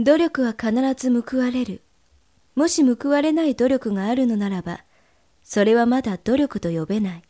努力は必ず報われる。もし報われない努力があるのならば、それはまだ努力と呼べない。